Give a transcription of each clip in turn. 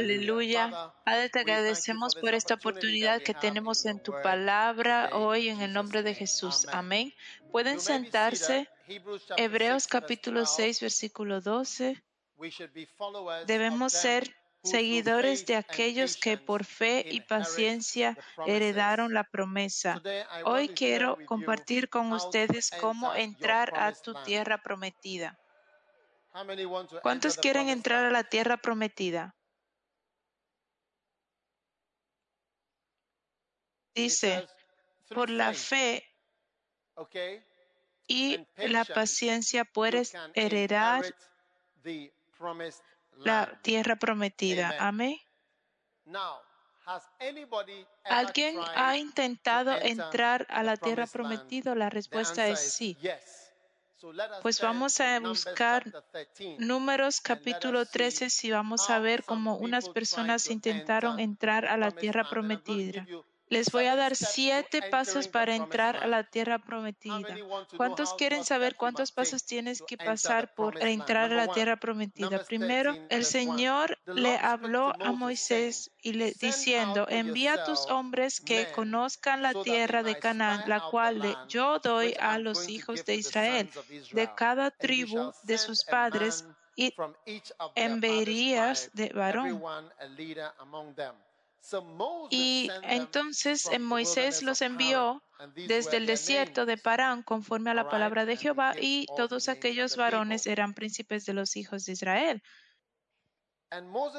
Aleluya. Padre, te agradecemos por esta oportunidad que tenemos en tu palabra hoy en el nombre de Jesús. Amén. Pueden sentarse. Hebreos capítulo 6, versículo 12. Debemos ser seguidores de aquellos que por fe y paciencia heredaron la promesa. Hoy quiero compartir con ustedes cómo entrar a tu tierra prometida. ¿Cuántos quieren entrar a la tierra prometida? Dice, por la fe y la paciencia puedes heredar la tierra prometida. Amén. ¿Alguien ha intentado entrar a la tierra prometida? La respuesta es sí. Pues vamos a buscar números capítulo 13 si vamos a ver cómo unas personas intentaron entrar a la tierra prometida. Les voy a dar siete pasos para entrar a la tierra prometida. ¿Cuántos quieren saber cuántos pasos tienes que pasar por entrar a la tierra prometida? Primero, el Señor le habló a Moisés y le diciendo, envía a tus hombres que conozcan la tierra de Canaán, la cual yo doy a los hijos de Israel, de cada tribu de sus padres, y enviarías de varón. Y entonces Moisés los envió desde el desierto de Parán conforme a la palabra de Jehová y todos aquellos varones eran príncipes de los hijos de Israel.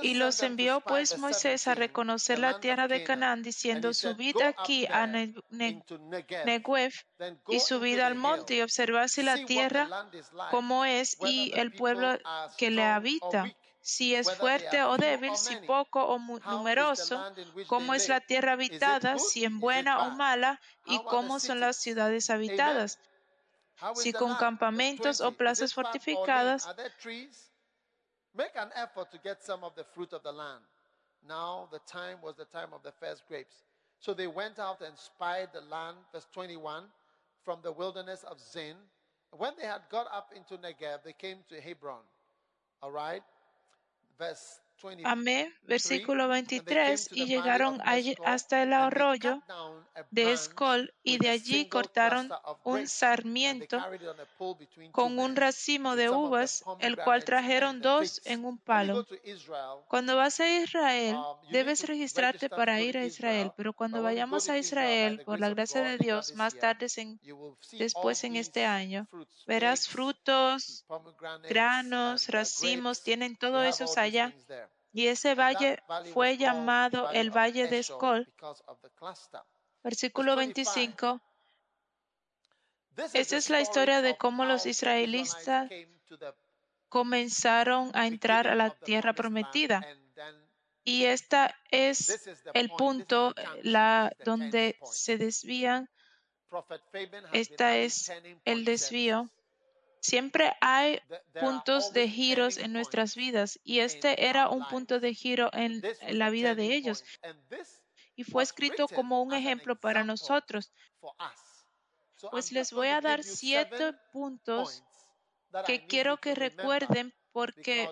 Y los envió pues Moisés a reconocer la tierra de Canaán, diciendo, subid aquí a Negev y subid al monte y observad si la tierra como es y el pueblo que le habita si es fuerte o débil, si poco o numeroso, cómo es la tierra habitada, si es buena o mala, y cómo son las ciudades habitadas, si con campamentos o plazas fortificadas. Make an effort to get some of the fruit of the land. Now the time was the time of the first grapes. So they went out and spied the land, verse 21, from the wilderness of Zin. When they had got up into Negev, they came to Hebron. All right? verse Amén. Versículo 23. Y llegaron hasta el arroyo de Escol y de allí cortaron un sarmiento con un racimo de uvas, el cual trajeron dos en un palo. Cuando vas a Israel, debes registrarte para ir a Israel, pero cuando vayamos a Israel, por la gracia de Dios, más tarde, después en este año, verás frutos, granos, racimos, tienen todo eso allá. Y ese valle fue llamado el Valle de Escol. Versículo 25. Esa es la historia de cómo los israelitas comenzaron a entrar a la tierra prometida. Y este es el punto la, donde se desvían. Esta es el desvío Siempre hay puntos de giros en nuestras vidas y este era un punto de giro en la vida de ellos y fue escrito como un ejemplo para nosotros. Pues les voy a dar siete puntos que quiero que recuerden porque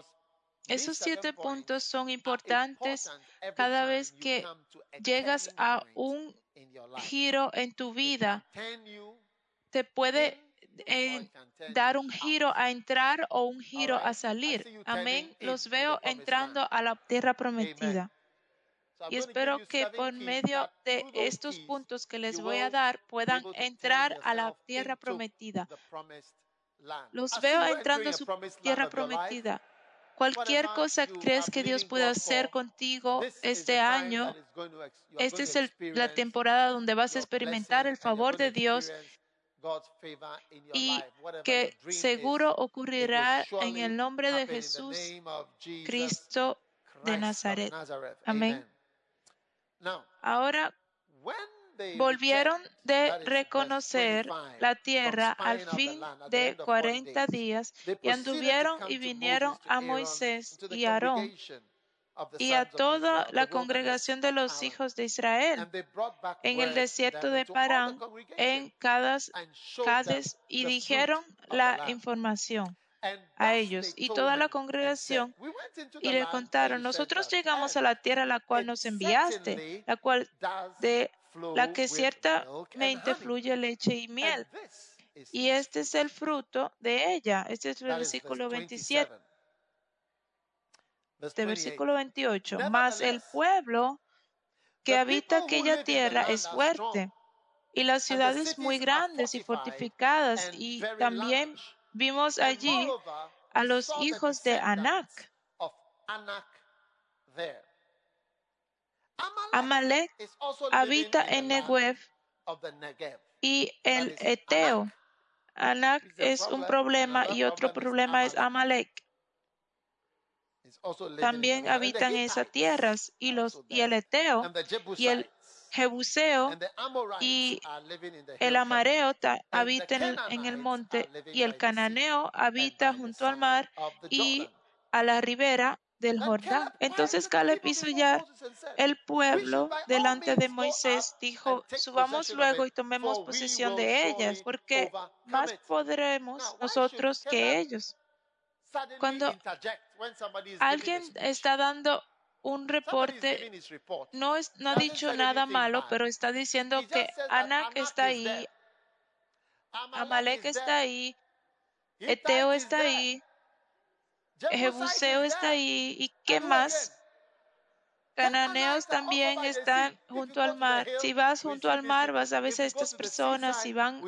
esos siete puntos son importantes cada vez que llegas a un giro en tu vida. Te puede dar un giro a entrar o un giro a salir. Amén. Los veo entrando a la tierra prometida. Y espero que por medio de estos puntos que les voy a dar puedan entrar a la tierra prometida. Los veo entrando a su tierra prometida. Cualquier cosa que crees que Dios puede hacer contigo este año, esta es la temporada donde vas a experimentar el favor de Dios y que seguro ocurrirá en el nombre de Jesús Cristo de Nazaret. Amén. Ahora, volvieron de reconocer la tierra al fin de 40 días y anduvieron y vinieron a Moisés y Aarón y a toda la congregación de los hijos de Israel en el desierto de Parán, en Cades, y dijeron la información a ellos y toda la congregación y le contaron, nosotros llegamos a la tierra a la cual nos enviaste, la cual de la que ciertamente fluye leche y miel. Y este es el fruto de ella. Este es el versículo 27. Este versículo 28. Mas el pueblo que habita aquella tierra es fuerte y las ciudades muy grandes y fortificadas. Y también vimos allí a los hijos de Anak. Amalek habita en Negev y el Eteo. Anak es un problema y otro problema es Amalek. También habitan en esas tierras y, los, y el Eteo y el Jebuseo y el Amareo habitan en el monte y el Cananeo habita junto al mar y a la ribera del Jordán. Entonces Caleb hizo ya el pueblo delante de Moisés, dijo, subamos luego y tomemos posesión de ellas, porque más podremos nosotros que ellos. Cuando alguien está dando un reporte, no, no ha dicho nada malo, pero está diciendo que Anak está ahí, Amalek está ahí, Eteo está ahí, Jebuseo está ahí. ¿Y qué más? Cananeos también están junto al mar. Si vas junto al mar, vas a ver a estas personas. Si van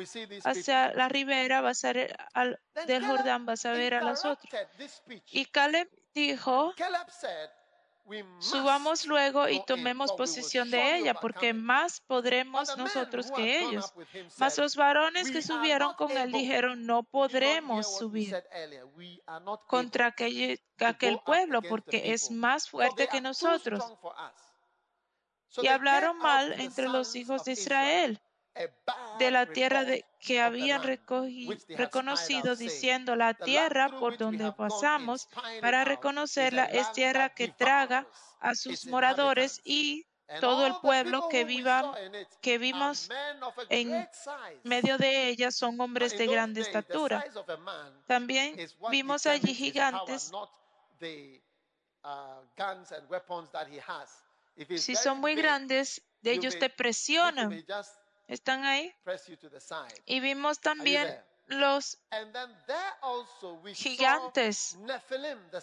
hacia la ribera, vas a ver al, del Jordán, vas a ver a las otras. Y Caleb dijo, Subamos luego y tomemos posesión de ella, porque más podremos nosotros que ellos. Mas los varones que subieron con él dijeron, no podremos subir contra aquel, aquel pueblo, porque es más fuerte que nosotros. Y hablaron mal entre los hijos de Israel de la tierra de, que habían reconocido, diciendo, la tierra por donde pasamos para reconocerla es tierra que traga a sus moradores y todo el pueblo que, viva, que vimos en medio de ella son hombres de grande estatura. También vimos allí gigantes. Si son muy grandes, de ellos te presionan ¿Están ahí? Y vimos también los gigantes,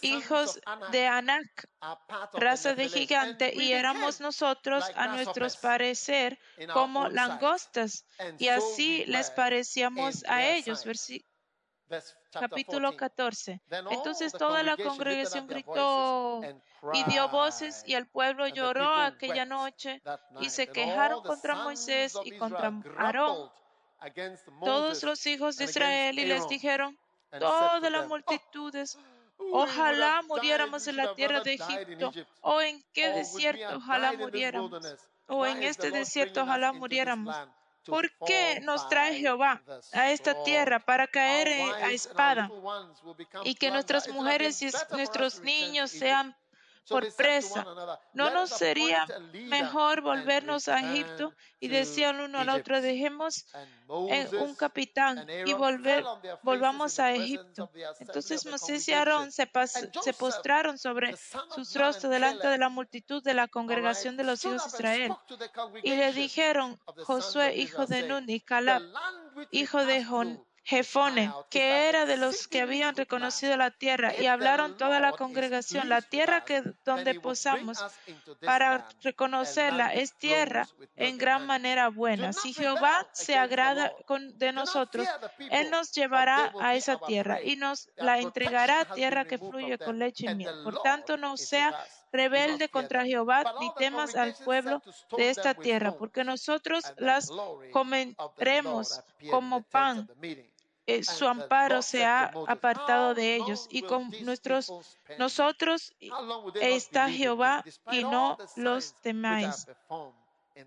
hijos de Anak, raza de gigante, y éramos nosotros, a nuestros parecer, como langostas, y así les parecíamos a ellos. Capítulo 14. Entonces toda la congregación gritó y dio voces y el pueblo lloró aquella noche y se quejaron contra Moisés y contra Aarón, todos los hijos de Israel y les dijeron, todas las multitudes, ojalá muriéramos en la tierra de Egipto o en qué desierto, ojalá muriéramos, o en este desierto, ojalá muriéramos. ¿Por qué nos trae Jehová a esta tierra para caer a espada y que nuestras mujeres y nuestros niños sean por presa. ¿No nos sería mejor volvernos a Egipto? Y decían uno al otro, dejemos en un capitán y volver, volvamos a Egipto. Entonces Moisés y Aarón se, se postraron sobre sus rostros delante de la multitud de la congregación de los hijos de Israel. Y le dijeron, Josué, hijo de Nun, y Calab, hijo de Jefone, que era de los que habían reconocido la tierra, y hablaron toda la congregación, la tierra que donde posamos para reconocerla. es tierra en gran manera buena. Si Jehová se agrada de nosotros, Él nos llevará a esa tierra y nos la entregará tierra que fluye con leche y miel. Por tanto, no sea rebelde contra Jehová, ni temas al pueblo de esta tierra, porque nosotros las comeremos como pan eh, su amparo se ha apartado de ellos y con nuestros nosotros está Jehová y no los temáis.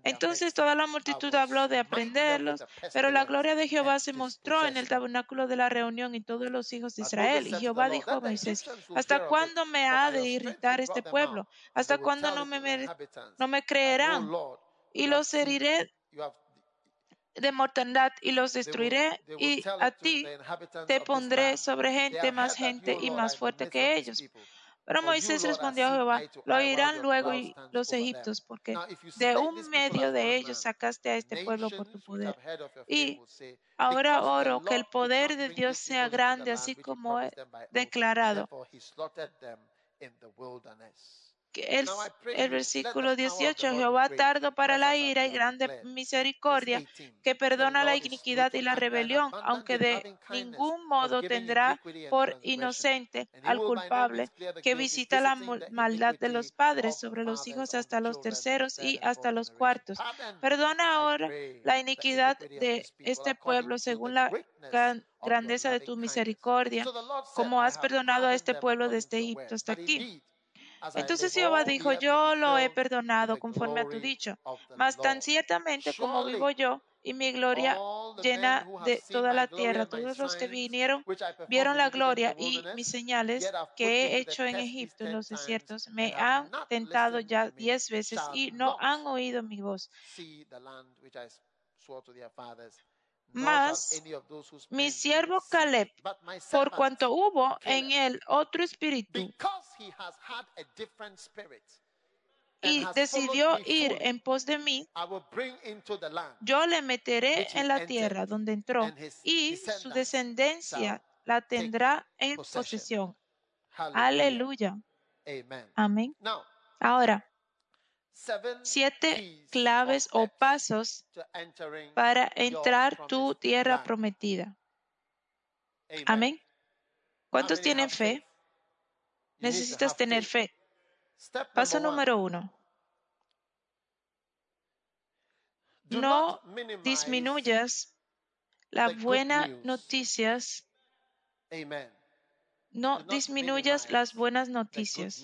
Entonces toda la multitud habló de aprenderlos, pero la gloria de Jehová se mostró en el tabernáculo de la reunión y todos los hijos de Israel. Y Jehová dijo a Moisés, ¿hasta cuándo me ha de irritar este pueblo? ¿Hasta cuándo no me, no me creerán? Y los heriré de mortandad y los destruiré y a ti te pondré sobre gente, más gente y más fuerte que ellos. Pero Moisés respondió a Jehová, lo oirán luego los egipcios, porque de un medio de ellos sacaste a este pueblo por tu poder. Y ahora oro que el poder de Dios sea grande, así como he declarado el, el, versículo 18, Jehová tardo para la ira y grande misericordia, que perdona la iniquidad y la rebelión, aunque de ningún modo tendrá por inocente al culpable, que visita la maldad de los padres sobre los hijos hasta los terceros y hasta los cuartos. Perdona ahora la iniquidad de este pueblo según la grandeza de tu misericordia, como has perdonado a este pueblo desde Egipto hasta aquí. Entonces Jehová dijo, yo lo he perdonado conforme a tu dicho, mas tan ciertamente como vivo yo y mi gloria llena de toda la tierra, todos los que vinieron vieron la gloria y mis señales que he hecho en Egipto, en los desiertos, me han tentado ya diez veces y no han oído mi voz. Mas mi siervo Caleb, por cuanto hubo en él otro espíritu, y decidió ir en pos de mí, yo le meteré en la tierra donde entró y su descendencia la tendrá en posesión. Aleluya. Amén. Ahora, siete claves o pasos para entrar tu tierra prometida. Amén. ¿Cuántos tienen fe? Necesitas tener fe. Paso número uno. No disminuyas las buenas noticias. No disminuyas las buenas noticias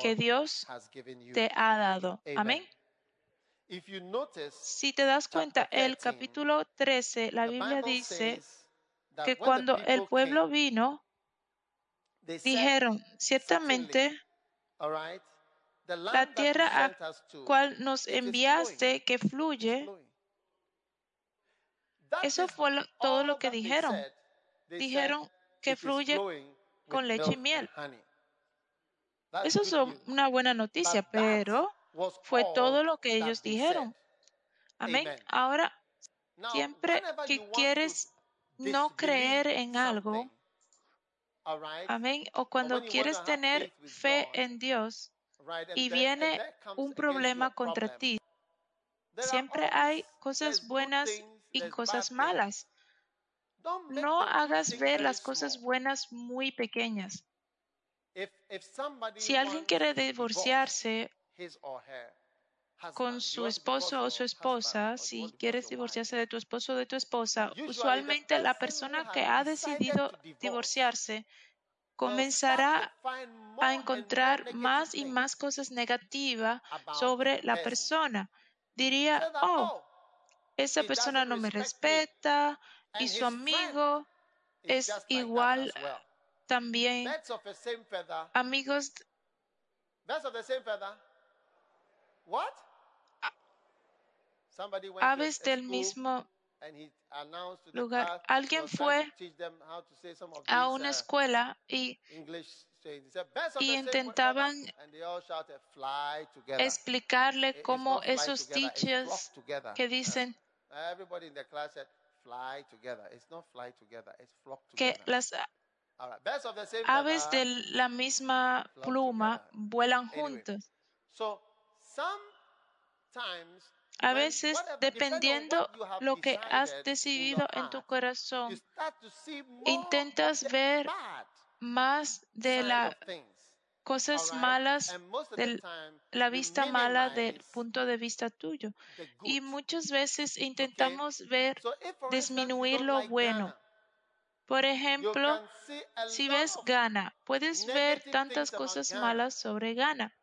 que Dios te ha dado. Amén. Si te das cuenta, el capítulo 13, la Biblia dice que cuando el pueblo vino, dijeron, ciertamente, la tierra a cual nos enviaste que fluye, eso fue todo lo que dijeron. Dijeron que fluye con leche y miel. Eso es una buena noticia, pero fue todo lo que ellos dijeron. Amén. Ahora, siempre que quieres no creer en algo, amén, o cuando quieres tener fe en Dios y viene un problema contra ti, siempre hay cosas buenas y cosas malas. No hagas ver las cosas buenas muy pequeñas. Si alguien quiere divorciarse con su esposo o su esposa, si quieres divorciarse de tu esposo o de tu esposa, usualmente la persona que ha decidido divorciarse comenzará a encontrar más y más cosas negativas sobre la persona. Diría, oh, esa persona no me respeta y su amigo es igual también. Amigos aves del mismo lugar. Alguien fue a una escuela y, y intentaban explicarle cómo esos dichos que dicen que las aves de la misma pluma vuelan juntos. A veces, dependiendo lo que has decidido en tu corazón, intentas ver más de las cosas malas, de la vista mala del punto de vista tuyo. Y muchas veces intentamos ver, disminuir lo bueno. Por ejemplo, si ves Gana, puedes ver tantas cosas malas sobre Gana.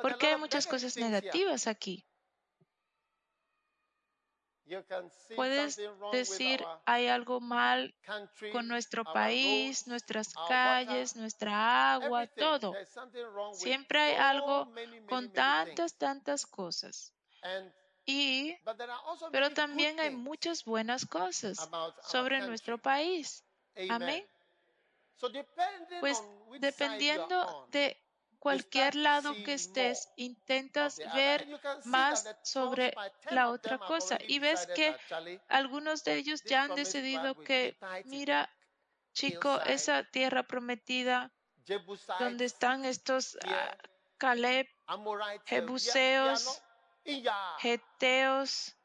Porque hay muchas cosas negativas aquí. Puedes decir, hay algo mal con nuestro país, nuestras calles, nuestra agua, todo. Siempre hay algo con tantas, tantas cosas. Y, pero también hay muchas buenas cosas sobre nuestro país. Amén. Pues dependiendo de cualquier lado que estés, intentas ver más sobre la otra cosa y ves que algunos de ellos ya han decidido que, mira, chico, esa tierra prometida donde están estos uh, Caleb, Jebuseos, Geteos,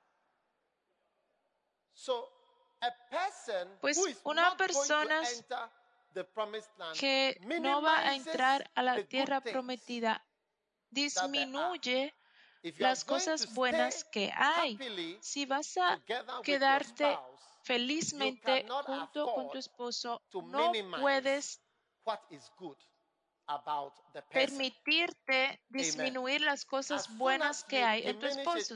pues una persona que no va a entrar a la tierra prometida disminuye las cosas buenas que hay. Si vas a quedarte felizmente junto con tu esposo, no puedes permitirte disminuir las cosas buenas que hay en tu esposo.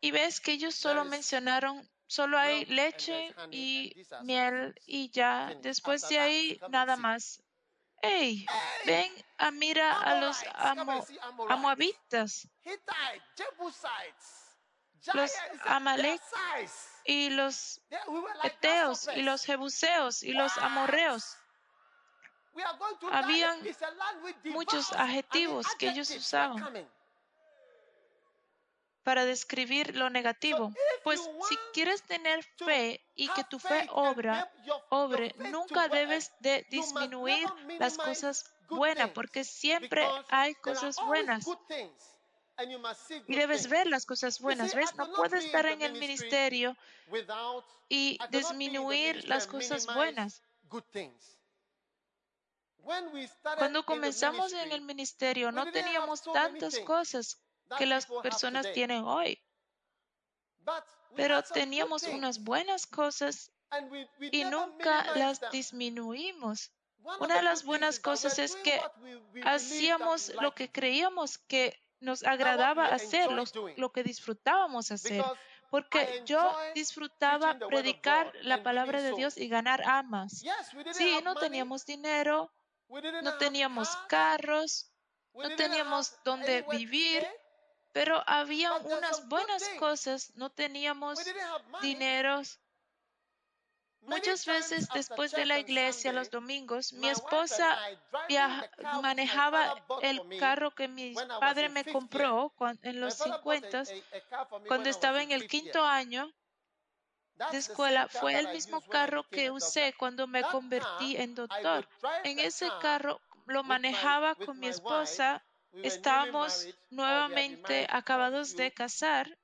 Y ves que ellos solo mencionaron solo hay leche y miel y ya. Después de ahí, nada más. Hey, ven a mira a los amo, amoabitas, los amalek y los eteos y los jebuseos y los amorreos. Habían muchos adjetivos que ellos usaban para describir lo negativo. Pues si quieres tener fe y que tu fe obra, obre, nunca debes de disminuir las cosas buenas, porque siempre hay cosas buenas. Y debes ver las cosas buenas. ¿Ves? No puedes estar en el ministerio y disminuir las cosas buenas. Cuando comenzamos en el ministerio no teníamos tantas cosas que las personas tienen hoy. Pero teníamos unas buenas cosas y nunca las disminuimos. Una de las buenas cosas es que hacíamos lo que creíamos que nos agradaba hacer, lo, que disfrutábamos hacer, porque yo disfrutaba predicar la palabra de Dios y ganar almas. Sí, no teníamos dinero, no teníamos carros, no teníamos dónde vivir, pero había unas buenas cosas, no teníamos dineros. Muchas veces después de la iglesia los domingos, mi esposa manejaba el carro que mi padre me compró en los 50 cuando estaba en el quinto año de escuela. Fue el mismo carro que usé cuando me convertí en doctor. En ese carro lo manejaba con mi esposa Estamos nuevamente acabados de casar.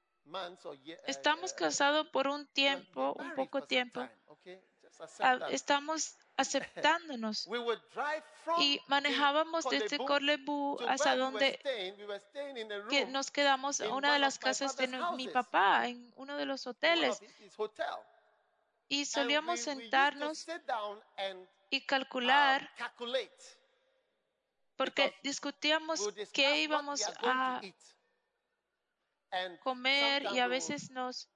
Estamos casados por un tiempo, un poco tiempo. Estamos aceptándonos. Y manejábamos desde Corlebu hasta donde que nos quedamos en una de las casas de mi papá, en uno de los hoteles. Y solíamos sentarnos y calcular porque discutíamos qué íbamos a comer y a veces nos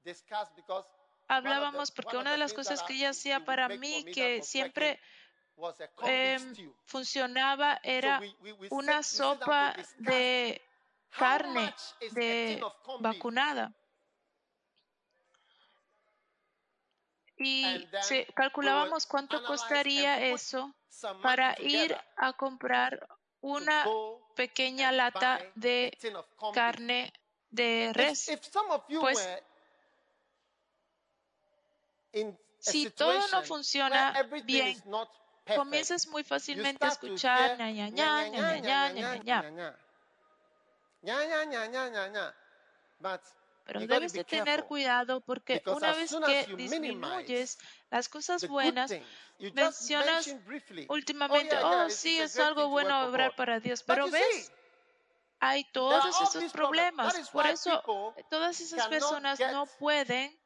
hablábamos porque una de las cosas que ella hacía para mí que siempre em, funcionaba era una sopa de carne de vacunada. Y calculábamos cuánto costaría eso para ir a comprar una pequeña lata de carne de res. Pues si todo no funciona bien, comienzas muy fácilmente a escuchar ña, ña, ña, ña, ña, ña, ña, ña. Pero debes de tener cuidado porque una vez que disminuyes las cosas buenas, mencionas últimamente, oh sí, es algo bueno obrar para Dios, pero ves, hay todos esos problemas. Por eso todas esas personas no pueden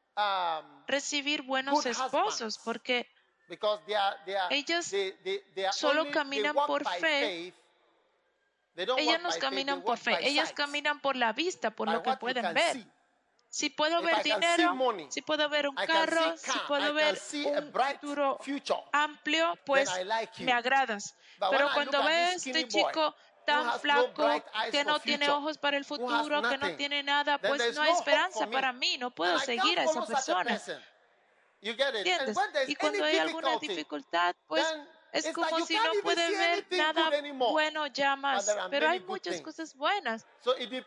recibir buenos esposos porque ellas solo caminan por fe. Ellas no caminan por fe, ellas caminan por la vista, por lo que pueden ver. Si puedo ver dinero, si puedo ver un carro, si puedo ver un futuro amplio, pues me agradas. Pero cuando veo a este chico tan flaco, que no tiene ojos para el futuro, que no tiene nada, pues no hay esperanza para mí, no puedo seguir a esa persona. ¿Entiendes? Y cuando hay alguna dificultad, pues es como si no puede ver nada bueno ya más, pero hay muchas cosas buenas.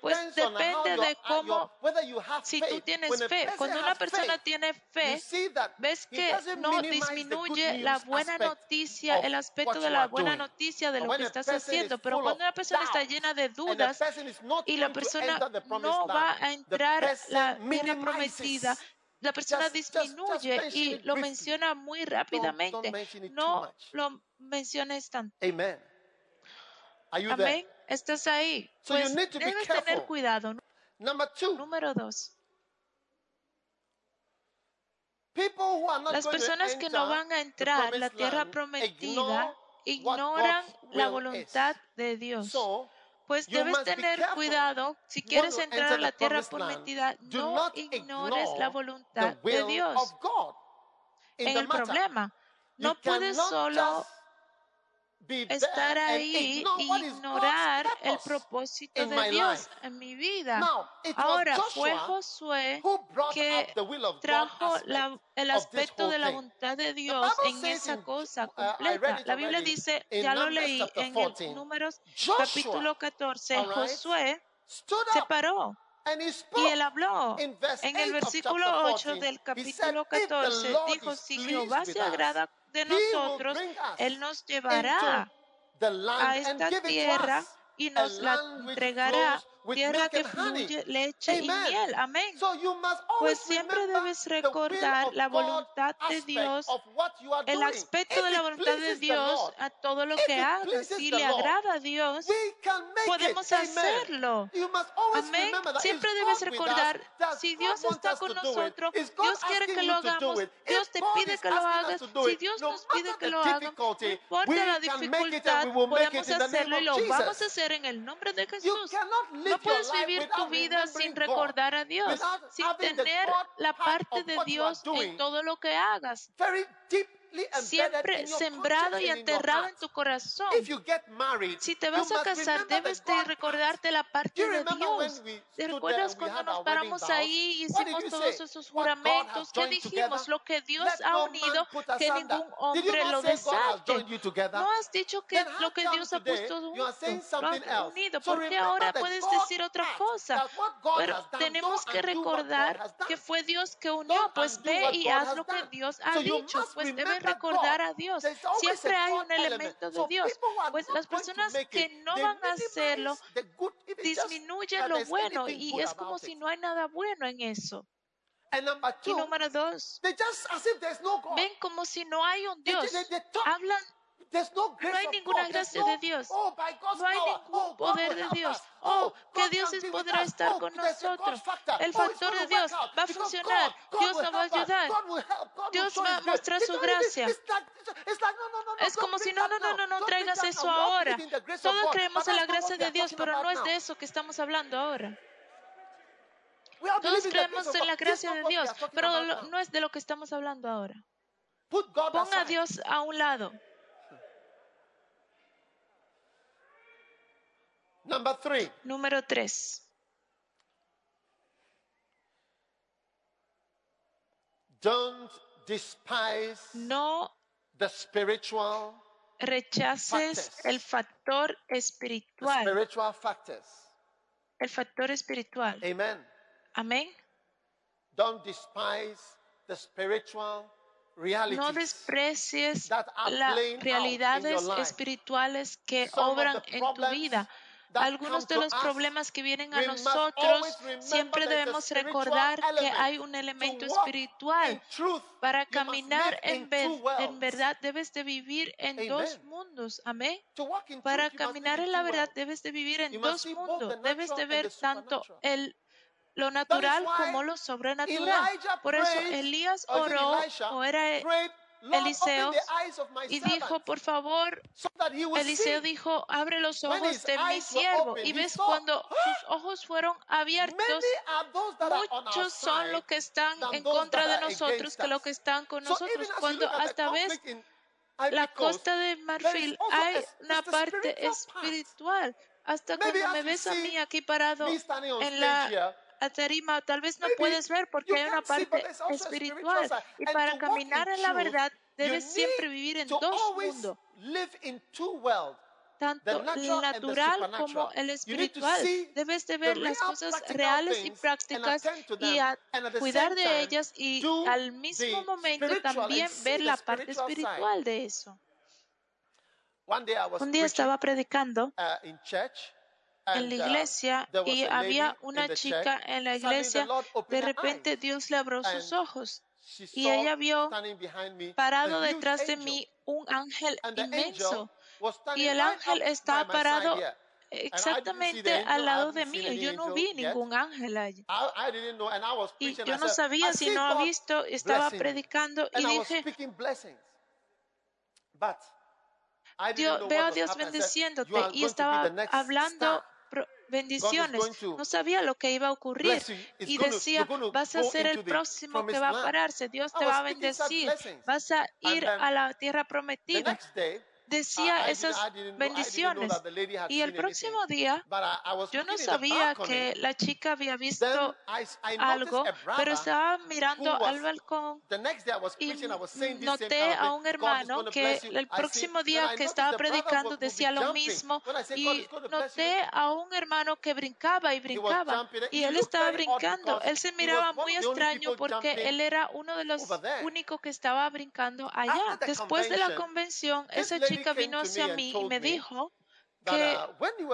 Pues depende de cómo, si tú tienes fe. Cuando una persona tiene fe, ves que no disminuye la buena noticia, el aspecto de la buena noticia de lo que estás haciendo, pero cuando una persona está llena de dudas y la persona no va a entrar la tierra prometida, la persona disminuye y lo menciona muy rápidamente. No lo menciones tanto. Amén. Estás ahí. Pues debes tener cuidado. Número dos. Las personas que no van a entrar a la tierra prometida ignoran la voluntad de Dios. Pues debes tener cuidado. Si quieres entrar a la tierra prometida, no ignores la voluntad de Dios. En el problema, no puedes solo estar ahí e ignorar el propósito de Dios en mi vida. Ahora fue Josué que trajo el aspecto de la voluntad de Dios en esa cosa uh, completa. La Biblia dice, ya lo leí en el Números capítulo 14, Josué se paró y él habló en el versículo 8 del capítulo 14, dijo, si Jehová se agrada de nosotros, Él nos llevará a esta tierra y nos la entregará tierra que fluye leche y miel. Amén. Pues siempre debes recordar la voluntad de Dios, el aspecto de la voluntad de Dios a todo lo que hagas. Si le agrada a Dios, podemos hacerlo. Amén. Siempre debes recordar, si Dios está con nosotros, Dios quiere que lo hagamos, Dios te pide que lo hagas, si Dios nos pide que lo hagamos, no importa la dificultad, podemos hacerlo y lo vamos a hacer en el nombre de Jesús. No puedes vivir tu vida sin recordar a Dios, sin tener la parte de Dios en todo lo que hagas siempre sembrado y enterrado en tu corazón. Si te vas a casar, debes de recordarte la parte de Dios. ¿Te recuerdas cuando nos paramos ahí y hicimos todos esos juramentos? ¿Qué dijimos? Lo que Dios ha unido, que ningún hombre lo desate. No has dicho que lo que Dios ha puesto junto, lo ha unido. porque ahora puedes decir otra cosa? Pero tenemos que recordar que fue Dios que unió. Pues ve y haz lo que Dios ha dicho. Pues debes recordar a Dios. Siempre hay un elemento de Dios. Pues las personas que no van a hacerlo disminuyen lo bueno y es como si no hay nada bueno en eso. Y número dos, ven como si no hay un Dios. Hablan no hay ninguna gracia de Dios. Oh, no hay ningún poder de Dios. Oh, que Dios podrá estar con nosotros. El factor de Dios va a funcionar. Dios nos va a ayudar. Dios va a mostrar su gracia. Es como si no, no, no, no, no traigas eso ahora. Todos creemos en la gracia de Dios, pero no es de eso que estamos hablando ahora. Todos creemos en la gracia de Dios, pero no es de lo que estamos hablando ahora. Ponga a Dios a un lado. Number three. Número 3. Don't despise no the spiritual rechaces el factor espiritual. Spiritual factors. El factor espiritual. Amen. Amén. Don't despise the spiritual realities no desprecies las realidades espirituales que obran en tu vida algunos de los problemas que vienen a nosotros, siempre debemos recordar que hay un elemento espiritual. Para caminar en, en verdad debes de vivir en dos mundos. Amén. Para caminar en la verdad debes de vivir en dos mundos. Debes de ver tanto el lo natural como lo sobrenatural. Por eso Elías oró, o era Eliseo y dijo, por favor, Eliseo dijo, abre los ojos de mi siervo. Y ves cuando sus ojos fueron abiertos, muchos son los que están en contra de nosotros que los que están con nosotros. Cuando hasta ves la costa de Marfil, hay una parte espiritual. Hasta cuando me ves a mí aquí parado en la Terima, tal vez no puedes ver porque hay una parte espiritual. Y para caminar en la verdad, debes siempre vivir en dos mundos tanto el natural como el espiritual. Debes de ver las cosas reales y prácticas y cuidar de ellas y al mismo momento también ver la parte espiritual de eso. Un día estaba predicando en la iglesia y había una chica en la iglesia. De repente Dios le abrió sus ojos y ella vio parado detrás de mí un ángel inmenso. y el ángel estaba parado exactamente al lado de mí. Yo no vi ningún ángel allí. Y yo no sabía si no había visto, estaba predicando y dije, yo veo a Dios bendiciéndote y estaba hablando bendiciones. No sabía lo que iba a ocurrir. Y decía, vas a ser el próximo que va a pararse, Dios te va a bendecir, vas a ir a la tierra prometida decía esas bendiciones. Y el próximo día, yo no sabía que la chica había visto algo, pero estaba mirando al balcón y noté a un hermano que el próximo día que estaba predicando decía lo mismo y noté a un hermano que brincaba y brincaba y él estaba brincando. Él se miraba muy extraño porque él era uno de los únicos que estaba brincando allá. Después de la convención, esa chica chica vino hacia mí y me dijo que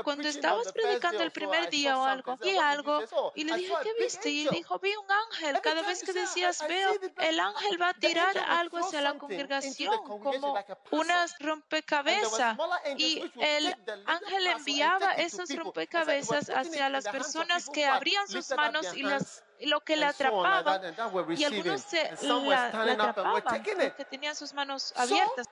cuando estabas predicando el primer día o algo, vi algo y le dije, ¿qué viste? Y dijo, vi un ángel. Cada vez que decías, veo, el ángel va a tirar algo hacia la congregación como unas rompecabezas. Y el ángel enviaba esos rompecabezas hacia las personas que abrían sus manos y las lo que le atrapaban y algunos se la, la atrapaban porque tenían sus manos abiertas.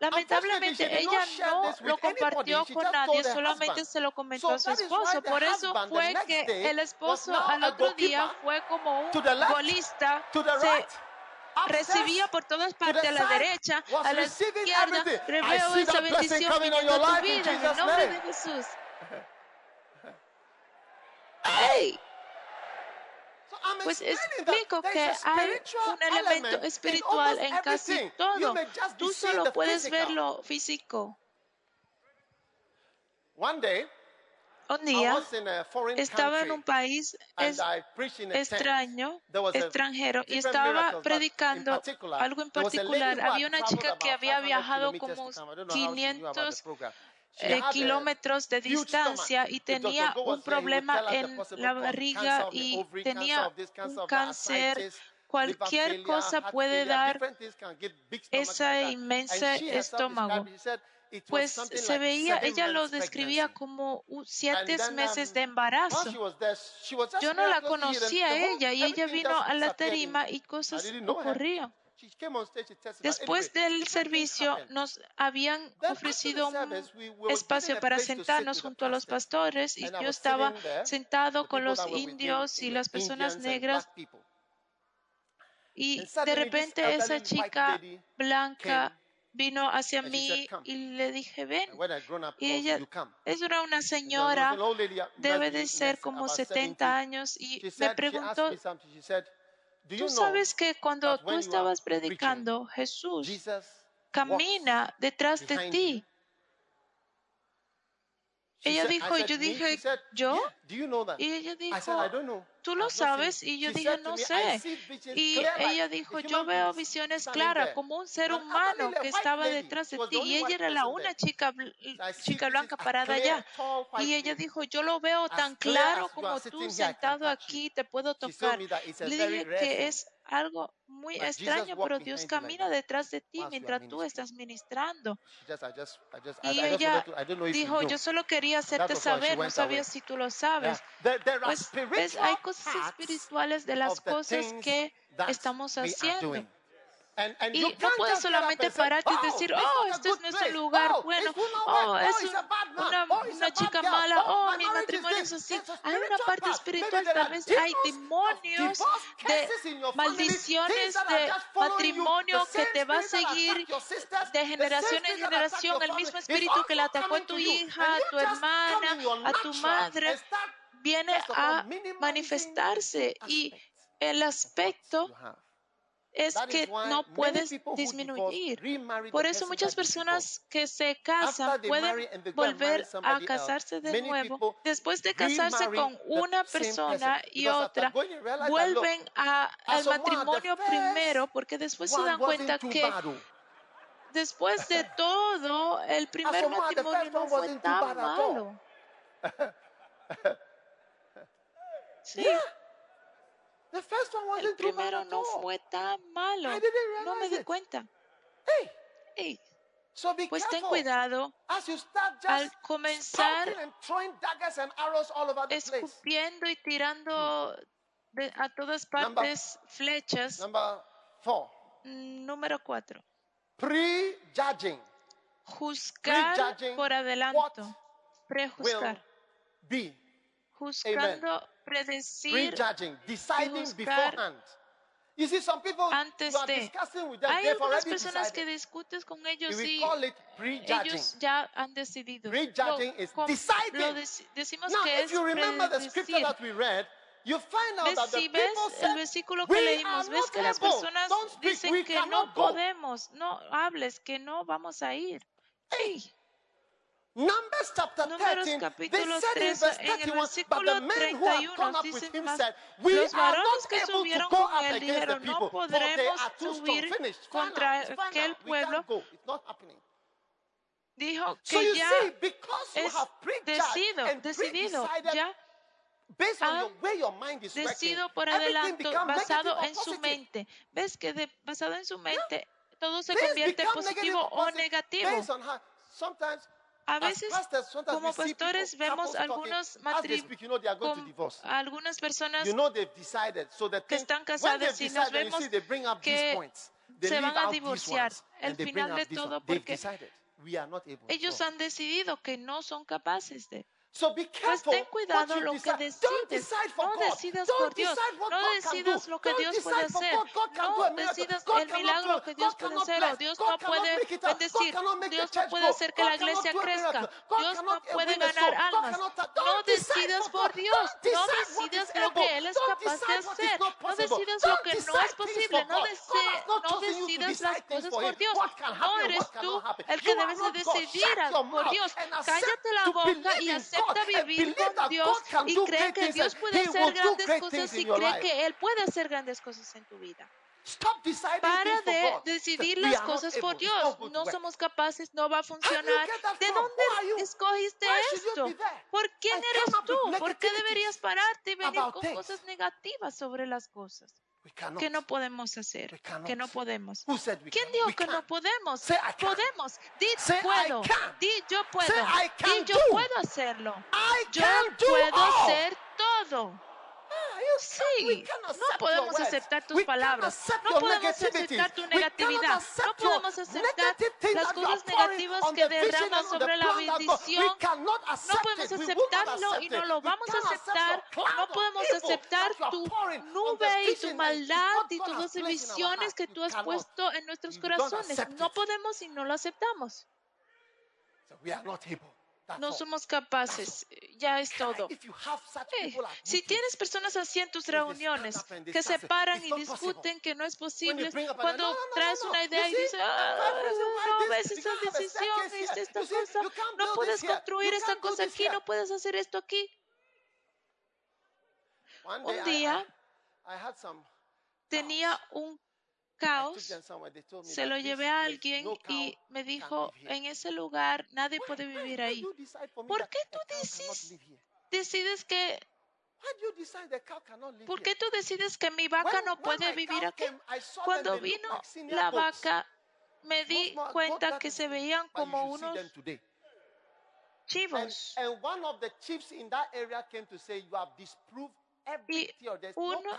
Lamentablemente ella no lo compartió con nadie, solamente se lo comentó a su esposo. Por eso fue que el esposo al otro día fue como un golista. Se recibía por todas partes, a la derecha, a la izquierda. Reveo esa bendición viniendo a tu vida en el nombre de Jesús. ¡Ay! Pues explico que hay un elemento espiritual en casi todo. Tú solo puedes ver lo físico. Un día estaba en un país extraño, extranjero, y estaba predicando algo en particular. Había una chica que había viajado como 500 eh, kilómetros de distancia y tenía un problema en la barriga y tenía un cáncer cualquier cosa puede dar ese inmenso estómago. Pues se veía, ella lo describía como siete meses de embarazo. Yo no la conocía a ella y ella vino a la tarima y cosas ocurrían. Después del servicio nos habían ofrecido un espacio para sentarnos junto a los pastores y yo estaba sentado con los indios y las personas negras. Y de repente esa chica blanca vino hacia mí y le dije, ven. Y ella es una, una señora, debe de ser como 70 años, y me preguntó Tú sabes que cuando tú estabas predicando, Jesús camina detrás de ti. Ella dijo, yo dije, ¿yo? Y ella dijo, ¿tú lo sabes? Y yo dije, no sé. Y ella dijo, yo veo visiones claras, como un ser humano que estaba detrás de ti. Y ella era la una chica, chica blanca parada allá. Y ella dijo, yo lo veo tan claro como tú sentado aquí, te puedo tocar. Le dije que es algo muy extraño, pero Dios camina detrás de ti mientras tú estás ministrando. Y ella dijo, yo solo quería hacerte saber, no sabía si tú lo sabes. Pues, hay cosas espirituales de las cosas que estamos haciendo. Y no puedes solamente pararte y decir, oh, este es nuestro lugar bueno, oh, es una, una chica mala, oh, oh mi matrimonio es así. Hay una parte espiritual, tal vez hay demonios de maldiciones de matrimonio que te va a seguir de generación en generación, el mismo espíritu que le atacó a tu hija, a tu hermana, a tu madre, viene a manifestarse y el aspecto es que no puedes disminuir. Por eso muchas personas que se casan pueden volver a casarse de nuevo. Después de casarse con una persona y otra, vuelven a, al matrimonio primero porque después se dan cuenta que después de todo, el primer matrimonio no fue tan malo. Sí. The first one wasn't el primero no fue tan malo. I didn't no me di cuenta. Hey. Hey. Pues ten cuidado As you start just al comenzar escupiendo y tirando hmm. a todas partes flechas. Number four. Número cuatro. Prejudging. Juzgar por adelanto. Prejuzgar. Juzgando predecir, y buscar antes de. Hay algunas personas que discutes con ellos y ellos ya han decidido. Lo, lo decimos que es predecir. You find out that the si ves said, el versículo que leímos, ves que las personas dicen que no podemos, no hables, que no vamos a ir. Hey. Numbers chapter 13, they said in verse 31, but the men who no for they Contra final, final. It's not happening. Dijo que so you ya see, because you have decidido, ya based on your mind is por adelanto, basado en su mente. ¿Ves que basado en su mente todo se convierte en positivo o negativo? A veces, como pastores, vemos algunos matrimonios, algunas personas que están casadas y nos vemos que se van a divorciar. El final de todo, porque ellos han decidido que no son capaces de pues ten cuidado lo que decides. No decidas por Dios. No decidas lo que Dios puede hacer. No decidas el milagro que Dios puede hacer. Dios no puede bendecir. Dios no puede hacer que la iglesia crezca. Dios no puede ganar almas. No decidas por Dios. No decidas lo que Él es capaz de hacer. No decidas lo que no es posible. No, decidas las cosas por Dios. No eres tú el que debes decidir por Dios. Cállate la boca y acepta acepta vivir con Dios y cree que Dios puede hacer grandes cosas y cree que Él puede hacer grandes cosas en tu vida. Para de decidir las cosas por Dios. No somos capaces, no va a funcionar. ¿De dónde escogiste esto? ¿Por quién eres tú? ¿Por qué deberías pararte y venir con cosas negativas sobre las cosas? que no podemos hacer, que no podemos. ¿Quién dijo que no podemos? podemos. Di puedo. Di yo puedo. Di yo puedo hacerlo. yo puedo hacer todo. No podemos aceptar tus palabras. No podemos aceptar tu negatividad. No podemos aceptar las cosas negativas que derramas sobre la bendición. No podemos aceptarlo y no lo vamos a aceptar. No podemos aceptar tu nube y tu maldad y todas las visiones que tú has puesto en nuestros corazones. No podemos y no lo aceptamos no. idea You y see, dices, uh, "Ah, five reasons why no this- ves you esta can't have a decisión, staircase es here. esta You see, cosa, you can't no build puedes this here. construir You esta can't do cosa aquí, here." no puedes hacer esto aquí. Un día tenía un I took caos, se lo llevé a alguien y me dijo, en ese lugar nadie puede vivir ahí. ¿Por qué tú here? decides que, por qué tú decides que mi vaca no puede vivir aquí? Cuando vino la vaca, me di cuenta que se veían como unos chivos. and one of the chiefs in that area came to say, You have disproved every theory. There's uno-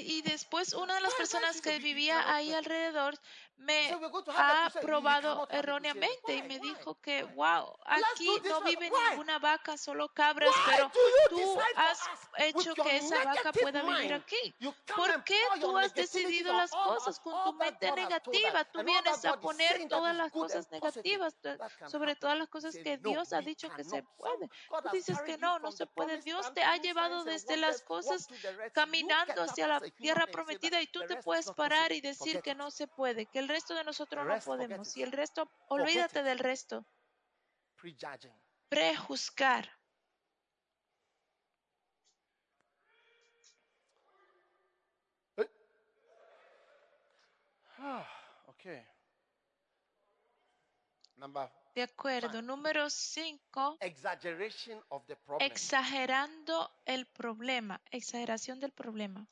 y después una de las personas que vivía ahí alrededor me ha that to say, "We probado erróneamente y me dijo que, wow, aquí no vive ninguna vaca, solo cabras, pero tú has hecho que esa vaca pueda vivir aquí. ¿Por qué tú has decidido las cosas con tu mente negativa? Tú vienes a poner todas las cosas negativas sobre todas las cosas que "No, Dios ha dicho que se cannot." Some- puede. Tú dices que no, no se puede. Dios te ha do llevado desde las cosas caminando hacia la tierra prometida y tú te puedes parar y decir que no se puede, que el resto de nosotros no podemos. Y el resto, olvídate del resto. Prejuzgar. okay. Number De acuerdo. Número cinco. exaggeration of the problem. Exagerando el problema. Exageración del problema.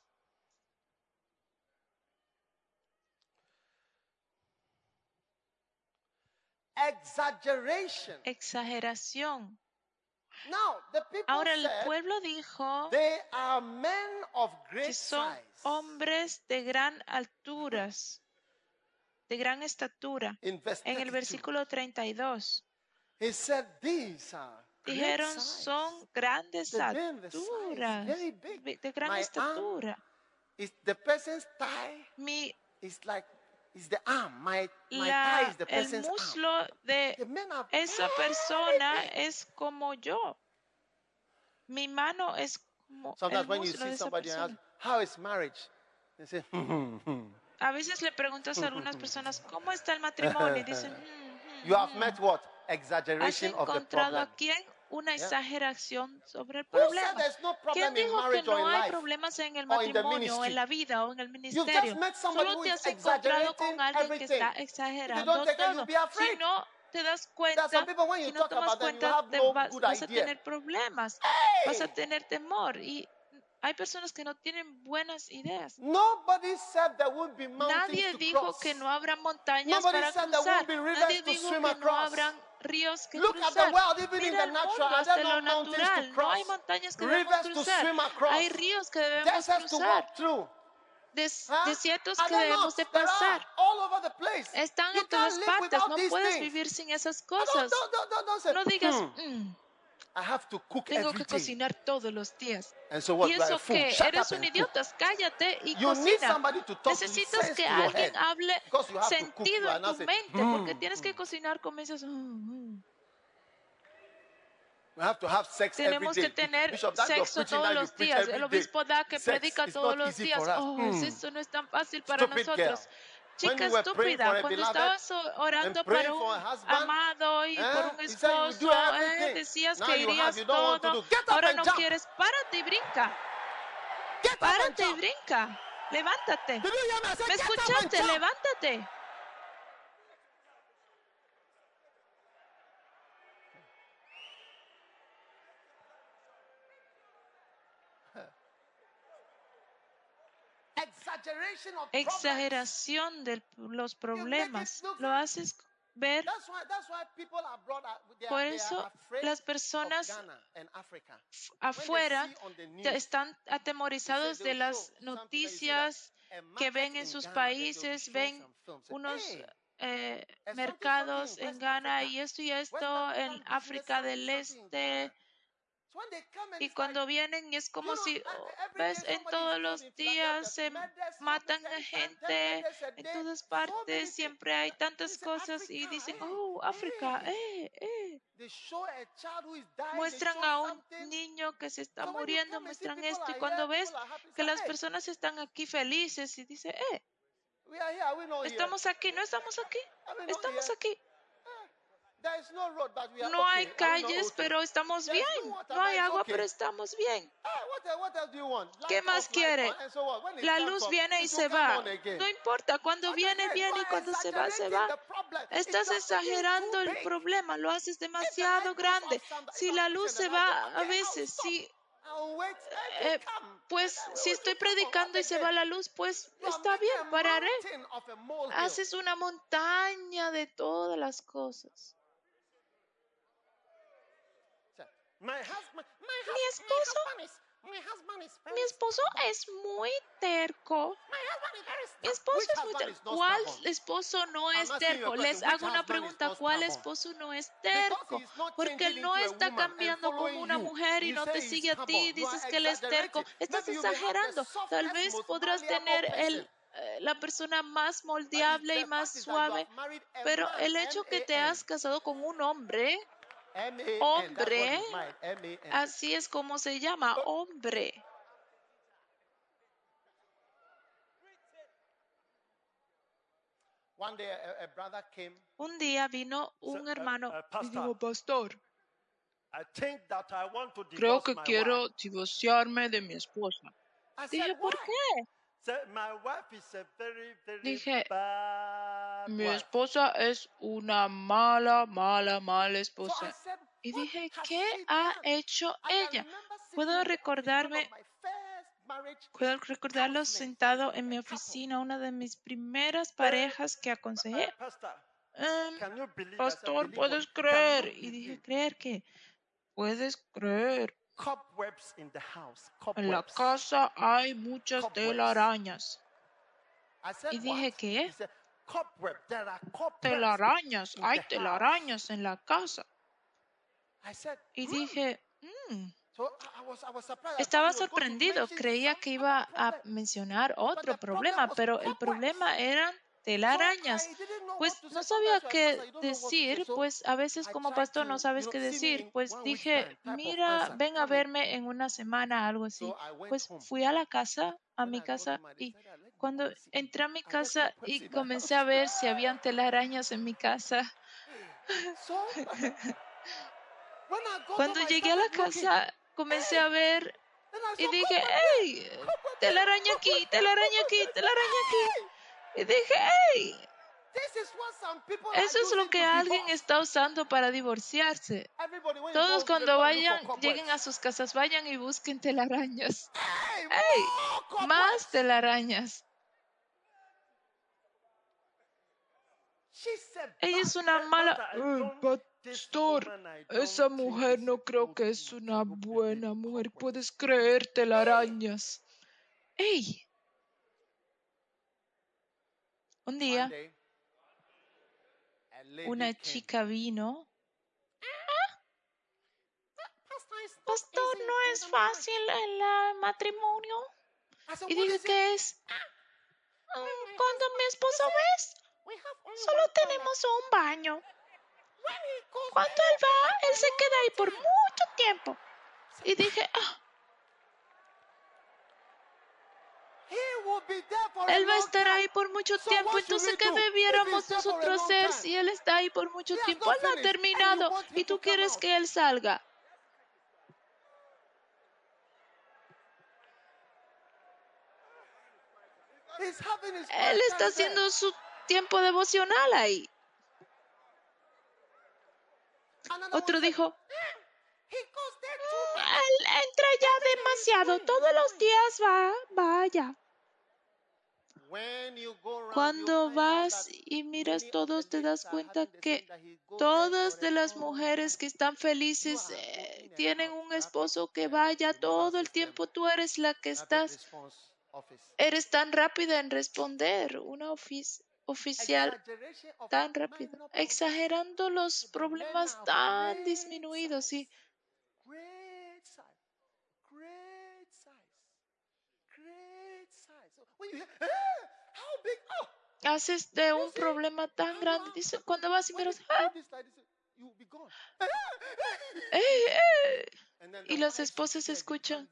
Exaggeration. Exageración. Now, the people Ahora el pueblo dijo they are men of great que son hombres de gran alturas, de gran estatura. En el 32, versículo 32 he said these are great dijeron son grandes big. de gran My estatura. Is the person's Mi, is like is the arm. My is the el arm. muslo de The esa persona es como yo. Mi mano es como el Sometimes when you muslo see de esa somebody and ask, persona. how is marriage? They say, A veces le preguntas a algunas personas, ¿cómo está el matrimonio? Y dicen, "Mm, mm, you have mm". met what? ¿Has Exaggeration of the encontrado problem. a quién? Una exageración sobre el problema. no ¿Quién dijo que no hay problemas en el matrimonio, o en la vida, o en el ministerio? Solo te has encontrado con alguien que está exagerando todo. Si no te das cuenta, si no tomas cuenta, te vas, vas a tener problemas, vas a tener temor. Y hay personas que no tienen buenas ideas. Nobody said there would be mountains Nadie to dijo cross. que no habrá montañas Nobody para said there cruzar. won't be rivers Nadie to dijo swim que no across. habrán ríos que Look at the cruzar. world, even in the mundo, natural. Hasta there lo. No hay montañas que debemos cruzar. Hay ríos que debemos cruzar. Des- desiertos que there debemos de There pasar. Están en todas partes. No puedes vivir sin esas cosas. No digas, "Hmm, "Mm, I have to cook tengo every que day." cocinar todos los días. And so what? ¿Y eso? Shut Eres un idiota. Cállate y You need cocina. somebody to talk to Necesitas que alguien hable sentido en tu mente, porque "Mm, tienes que cocinar como dices. "Mm, mm". We have to have sex every Tenemos day. que tener Bishop, sexo todos los días. every El day. obispo da que predica todos not los easy días. for us. Oh, Mm. eso no es tan fácil para Stupid nosotros. girl. Chica estúpida, cuando estabas orando para un amado y eh, por un esposo, eh, decías que irías todo. Ahora no quieres. Párate y brinca. Párate y brinca. Levántate. Me? I said, ¿Me get up and escuchaste? Levántate. Exageración de los problemas. Lo haces ver. Por eso las personas afuera están atemorizados de las noticias que ven en sus países, ven unos "Hey, eh, mercados en Ghana y esto y esto en África del Este. Ghana." Y cuando vienen es como si, oh, ves, en todos los días se matan a gente, en todas partes siempre hay tantas cosas y dicen, oh, África, eh, eh. Muestran a un niño que se está muriendo, muestran esto y cuando ves que las personas están aquí felices y dice, eh, estamos aquí, no estamos aquí, estamos aquí. No hay calles, pero estamos bien. No hay agua, pero estamos bien. ¿Qué más quiere? La luz viene y se va. No importa, cuando viene, viene y cuando se va, se va. Estás exagerando el problema, lo haces demasiado grande. Si la luz se va a veces, si eh, pues si estoy predicando y se va la luz, pues está bien, pararé. Haces una montaña de todas las cosas. Mi esposo, mi esposo es muy terco. Mi esposo es muy terco. ¿Cuál esposo no es terco? Les hago una pregunta. ¿Cuál esposo no es terco? Porque él no está cambiando como una mujer y no te sigue a ti. Dices que él es terco. Estás exagerando. Tal vez podrás tener el eh, la persona más moldeable y más suave, pero el hecho que te has casado con un hombre Hombre, así es como se llama, hombre. Un día vino un uh, hermano uh, y dijo, pastor, creo que quiero divorciarme de mi esposa. Dije, ¿por qué? Dije, mi esposa es una mala, mala, mala esposa. Y dije, ¿qué ha hecho ella? Puedo recordarme, puedo recordarlo sentado en mi oficina, una de mis primeras parejas que aconsejé. Em, pastor, ¿puedes creer? Y dije, ¿creer qué? ¿Puedes creer? En la casa hay muchas telarañas. Y dije, ¿qué? Telarañas, hay telarañas en la casa. Y dije, mm". estaba sorprendido, creía que iba a mencionar otro problema, pero el problema eran telarañas. Pues no sabía qué decir, pues a veces como pastor no sabes qué decir. Pues dije, mira, ven a verme en una semana, algo así. Pues fui a la casa, a mi casa, y cuando entré a mi casa y comencé a ver si habían telarañas en mi casa. Cuando llegué a la casa, comencé a ver y dije, hey, telaraña aquí, telaraña aquí, telaraña aquí. Y dije, hey, eso es lo que alguien está usando para divorciarse. Todos cuando vayan, lleguen a sus casas, vayan y busquen telarañas. ¡Hey! Más telarañas. Ella es una mala... Pastor, esa mujer no creo que es una buena mujer. Puedes creer telarañas. ¡Ey! Un día, una chica vino. Pastor, no es fácil el matrimonio. Y dije que es. Cuando mi esposo ves, solo tenemos un baño. Cuando él va, él se queda ahí por mucho tiempo. Y dije, ah, Él va a estar ahí por mucho tiempo, entonces ¿qué debiéramos nosotros hacer si Él está ahí por mucho tiempo? Él no ha terminado y tú quieres que Él salga. Él está haciendo su tiempo devocional ahí. Otro dijo, él entra ya demasiado, todos los días va, vaya. Cuando vas y miras todos, te das cuenta que todas de las mujeres que están felices eh, tienen un esposo que vaya todo el tiempo. Tú eres la que estás, eres tan rápida en responder, una oficial tan rápida, exagerando los problemas tan disminuidos y haces de un problema tan grande. Dice, cuando vas y miras, ¡ah! ¡Ey, ey! y las esposas escuchan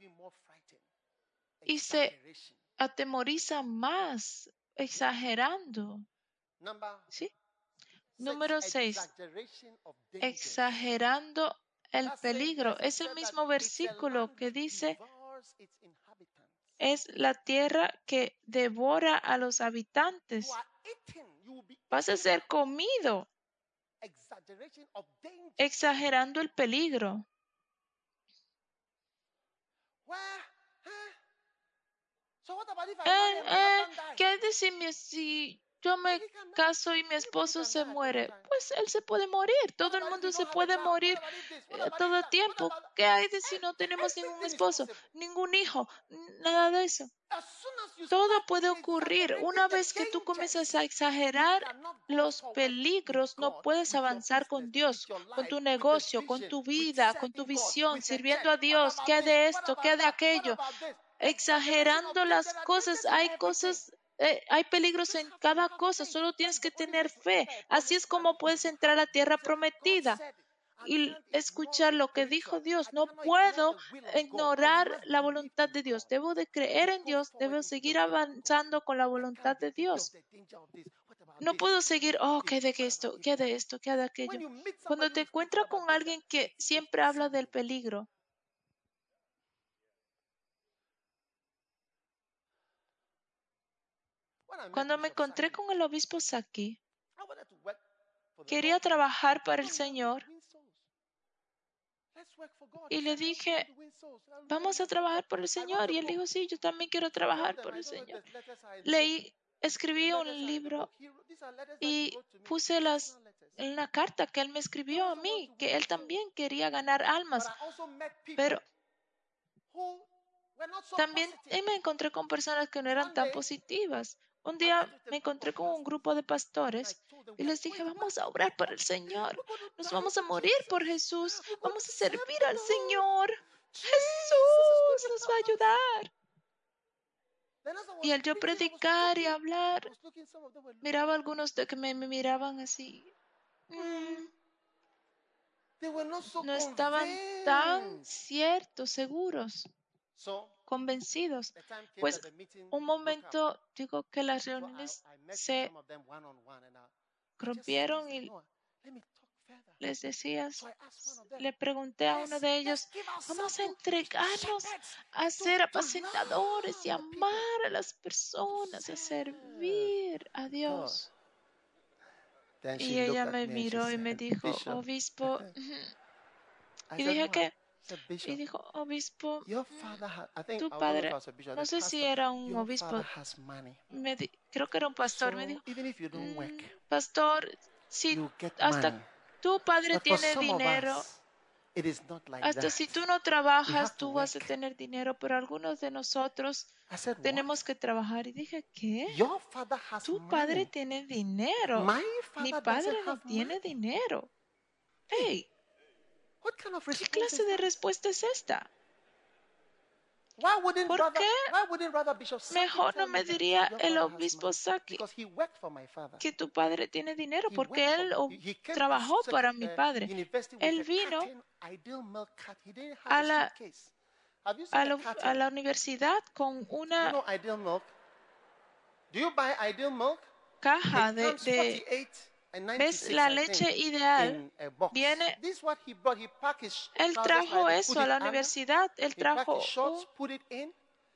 y se atemorizan más, exagerando. ¿Sí? Número 6. Exagerando el peligro. Es el mismo versículo que dice, es la tierra que devora a los habitantes. Vas a ser comido. Exagerando el peligro. Eh, eh, ¿Qué decirme si yo me caso y mi esposo se muere, pues él se puede morir. Todo el mundo se puede morir eh, todo el tiempo. ¿Qué hay de si no tenemos ningún esposo, ningún hijo, nada de eso? Todo puede ocurrir. Una vez que tú comienzas a exagerar los peligros, no puedes avanzar con Dios, con tu negocio, con tu vida, con tu visión, sirviendo a Dios. ¿Qué de esto? ¿Qué de aquello? Exagerando las cosas, hay cosas eh, hay peligros en cada cosa, solo tienes que tener fe. Así es como puedes entrar a la tierra prometida y escuchar lo que dijo Dios. No puedo ignorar la voluntad de Dios. Debo de creer en Dios, debo seguir avanzando con la voluntad de Dios. No puedo seguir, oh, ¿qué de esto? ¿Qué de esto? ¿Qué de aquello? Cuando te encuentras con alguien que siempre habla del peligro, Cuando me encontré con el obispo Saki, quería trabajar para el Señor y le dije, vamos a trabajar por el Señor. Y él dijo, sí, yo también quiero trabajar por el Señor. Leí, escribí un libro y puse las, en la carta que él me escribió a mí, que él también quería ganar almas. Pero también me encontré con personas que no eran tan positivas. Un día me encontré con un grupo de pastores y les dije, vamos a obrar por el Señor, nos vamos a morir por Jesús, vamos a servir al Señor. Jesús nos va a ayudar. Y al yo predicar y hablar, miraba a algunos de que me, miraban así. Mm, no estaban tan ciertos, seguros convencidos. Pues un momento digo que las reuniones se rompieron y les decías, le pregunté a uno de ellos, vamos a entregarnos a ser apacentadores y amar a las personas, a servir a Dios. Y ella me miró y me dijo, obispo, y dije que y dijo, obispo, tu padre, no sé si era un obispo, me creo que era un pastor, me dijo, mm, pastor, si hasta tu padre tiene dinero, hasta si tú no trabajas, tú vas a tener dinero, pero algunos de nosotros tenemos que trabajar. Y dije, ¿qué? Tu padre tiene dinero. Mi padre no tiene dinero. Hey, ¿Qué clase de respuesta es esta? ¿Por qué mejor no me diría el obispo Saki que tu padre tiene dinero? Porque él trabajó para mi padre. Él vino a la, a la universidad con una caja de ¿Ves la leche ideal? Viene, él trajo eso a la universidad, él trajo,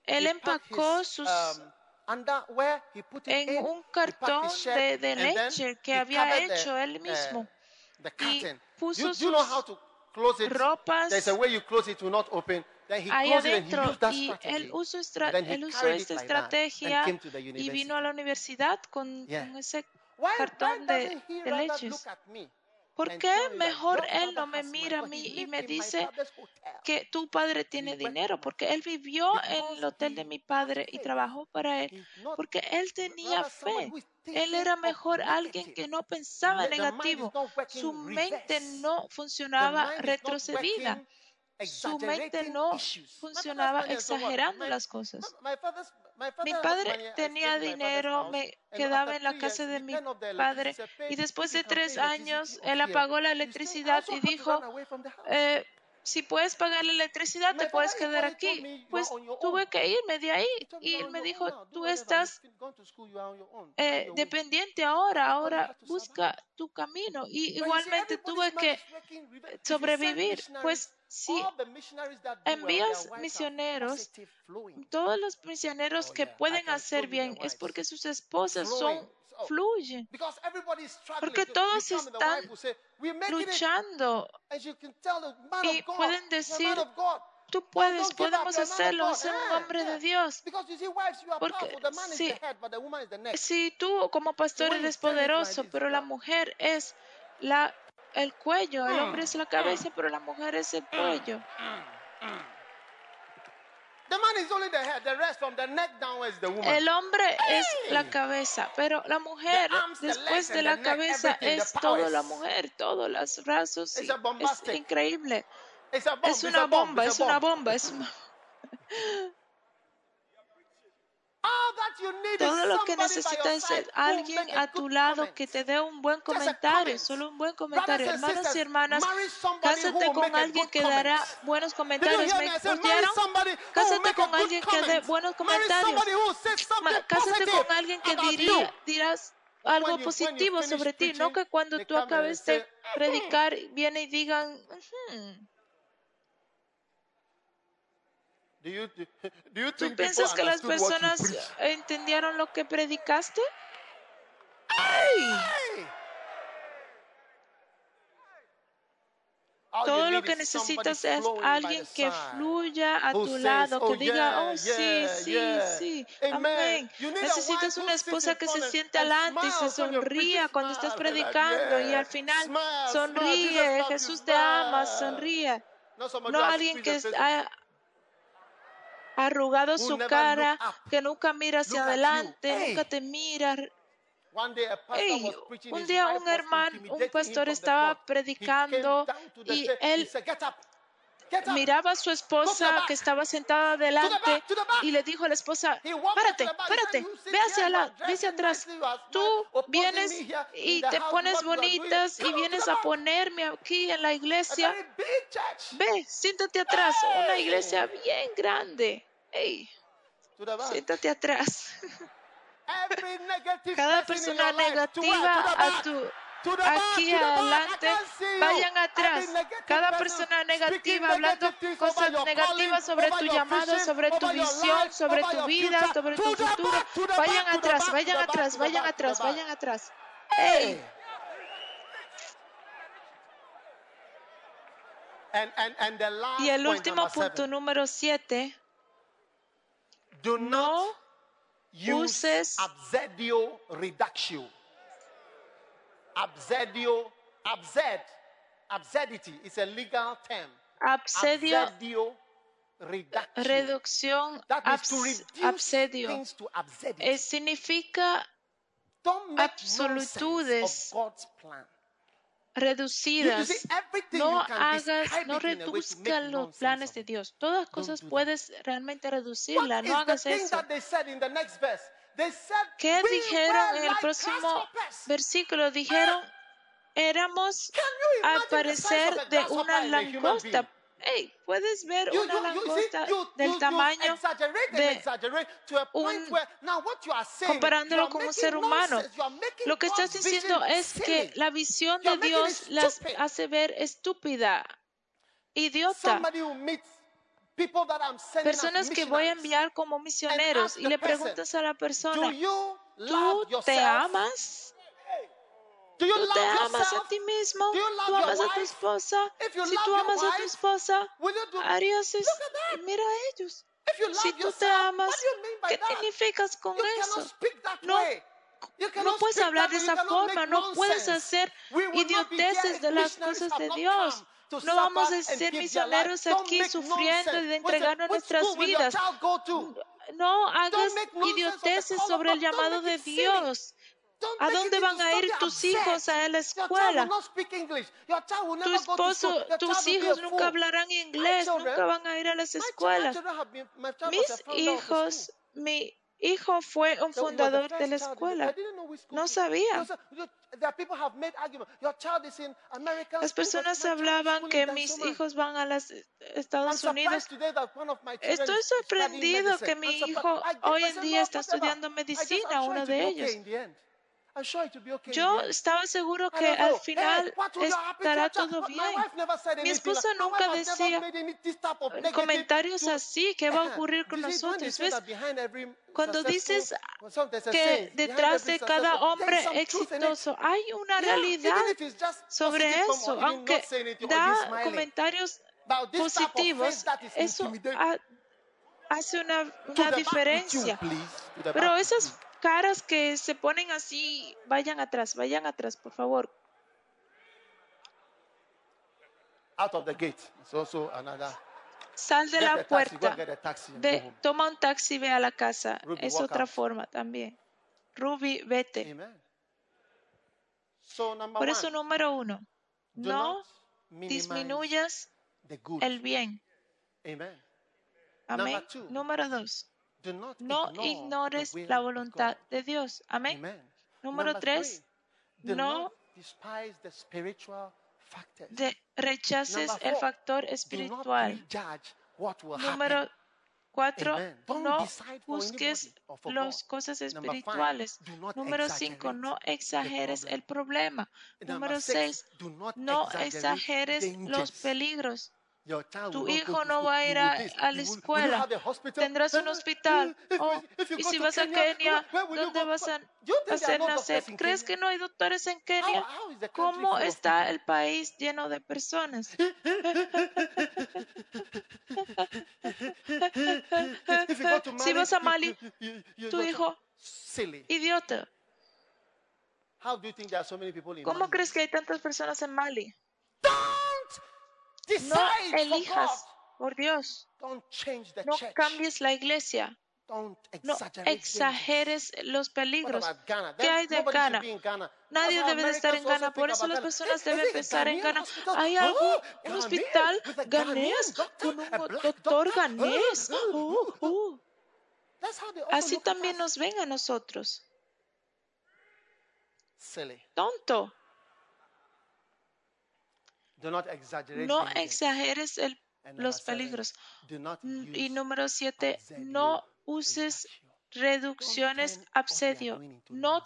él empacó sus um, en un cartón de, de leche que había hecho él mismo. y puso sus ropas ahí adentro y él usó, él usó esta estrategia y vino a la universidad con, con ese cartón de, leches. ¿Por qué mejor él no me mira a mí y me dice que tu padre tiene dinero? Porque él vivió en el hotel de mi padre y trabajó para él. Porque él tenía fe. Él era mejor alguien que no pensaba negativo. Su mente no funcionaba retrocedida. Su mente no funcionaba exagerando las cosas. Mi padre tenía dinero, me quedaba en la casa de mi padre y después de tres años él apagó la electricidad y dijo, eh, si puedes pagar la electricidad, te puedes quedar aquí. Pues tuve que irme de ahí. Y él me dijo, tú estás eh, dependiente ahora, ahora busca tu camino. Y igualmente tuve que sobrevivir. Pues si envías misioneros, todos los misioneros que pueden hacer bien es porque sus esposas son fluye. Porque todos están luchando. Y pueden decir, tú puedes, podemos hacerlo, ser un hombre de Dios. Porque si, si tú como pastor eres poderoso, pero la mujer es la, el cuello, el hombre es la cabeza, pero la mujer es el cuello. El hombre es la cabeza, pero la mujer después de la cabeza es toda la mujer, todos los brazos. es increíble. Es una bomba, es una bomba, es una... Todo lo que necesitas es alguien a tu lado que te dé un buen comentario, solo un buen comentario. Hermanos y hermanas, cásate con alguien que dará buenos comentarios. ¿Me escucharon? Cásate con alguien que dé buenos comentarios. Cásate con alguien que diría, dirás algo positivo sobre ti, no que cuando tú acabes de predicar viene y digan, ¿Tú piensas que las personas entendieron lo que predicaste? Todo lo que necesitas es alguien que fluya a tu lado, que oh, diga, oh sí, sí, sí, amén. Necesitas una esposa que se siente adelante y se sonría cuando estás predicando y al final sonríe, Jesús te ama, sonríe. No alguien que arrugado su cara, que nunca mira hacia adelante, nunca te mira. un día un hermano, un pastor estaba predicando y él miraba a su esposa que estaba sentada adelante y le dijo a la esposa, párate, párate, ve hacia, la, ve hacia atrás. Tú vienes y te pones bonitas y vienes a ponerme aquí en la iglesia. Ve, siéntate atrás, una iglesia bien grande. Hey, siéntate atrás. Cada persona negativa a tu aquí adelante, vayan atrás. Cada persona negativa hablando cosas negativas sobre tu llamado, sobre tu visión, sobre tu vida, sobre tu futuro, vayan atrás, vayan atrás, vayan atrás, vayan atrás. Hey. Y el último punto, número siete no uses absedio reduction. Absedio, absed, absurdity is a legal term. Absedio, absedio reducción, absedio, eh, significa absolutudes reducidas. No hagas, no reduzcas los planes de Dios. Todas cosas puedes realmente reducirlas. No hagas eso. ¿Qué dijeron en el próximo versículo? Dijeron, éramos a parecer de una langosta hey, puedes ver una langosta del tamaño de un, comparándolo con un ser humano. Lo que estás diciendo es que la visión de Dios las hace ver estúpida, idiota. Personas que voy a enviar como misioneros y le preguntas a la persona, ¿tú te amas? ¿Tú te amas a ti mismo? ¿Tú amas a tu esposa? Si tú amas a tu esposa, harías eso. Mira a ellos. Si tú te amas, ¿qué significas con eso? No, no puedes hablar de esa forma, no puedes hacer idioteces de las cosas de Dios. No vamos a ser misioneros aquí sufriendo y de entregarnos nuestras vidas. No hagas idioteces sobre el llamado de Dios. ¿A dónde van a ir tus hijos a la escuela? Tu esposo, tus hijos nunca hablarán inglés. nunca van a ir a las escuelas. Mis hijos, mi hijo fue un fundador de la escuela. No sabía. Las personas hablaban que mis hijos van a los Estados Unidos. Estoy sorprendido que mi hijo hoy en día está estudiando medicina, uno de ellos. Yo estaba seguro que al final estará todo bien. Mi esposa nunca decía comentarios así, ¿qué va a ocurrir con nosotros? Cuando dices que detrás de cada hombre exitoso hay una realidad sobre eso, aunque da comentarios positivos, eso hace una, una diferencia. Pero esas caras que se ponen así, vayan atrás, vayan atrás, por favor. Out of the gate. Sal de la puerta. toma un taxi, ve a la casa. es otra forma también. Ruby, vete. Por eso, número uno, no disminuyas el bien. Amén. Número dos, no ignores la voluntad de Dios. Amén. Número tres, no rechaces el factor espiritual. Número cuatro, no busques las cosas espirituales. Número cinco, no exageres el problema. Número seis, no exageres los peligros. Tu hijo no va a ir a, la escuela. Tendrás un hospital. Oh, y si vas a Kenia, ¿dónde vas a hacer nacer? ¿Crees que no hay doctores en Kenia? ¿Cómo está el país lleno de personas? si vas a Mali, tu hijo, idiota. ¿Cómo crees que hay tantas personas en Mali? No elijas por Dios. No cambies la iglesia. No exageres los peligros. ¿Qué hay de Ghana? Nadie debe de estar en Ghana. Por eso las personas deben pensar en Ghana. ¿Hay algo? ¿Un hospital ganés? ¿Con un doctor ganés? Uh, uh. Así también nos ven a nosotros. Tonto. No exageres los peligros. Y número siete, no uses reducciones absedio. No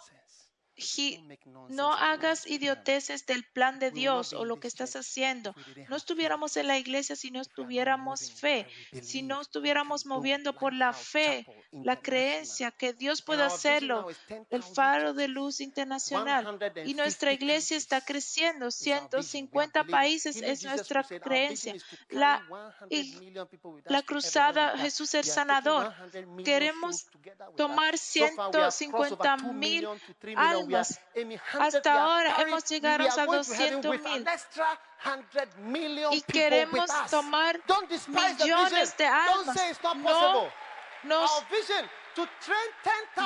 no hagas idioteces del plan de Dios o lo que estás haciendo. No estuviéramos en la iglesia si no estuviéramos fe, si no estuviéramos moviendo por la fe, la creencia que Dios puede hacerlo, el faro de luz internacional. Y nuestra iglesia está creciendo. 150 países es nuestra creencia. La, la cruzada Jesús el Sanador. Queremos tomar 150 mil almas hasta ahora hemos llegado a 200 mil. y queremos tomar millones de almas. No nos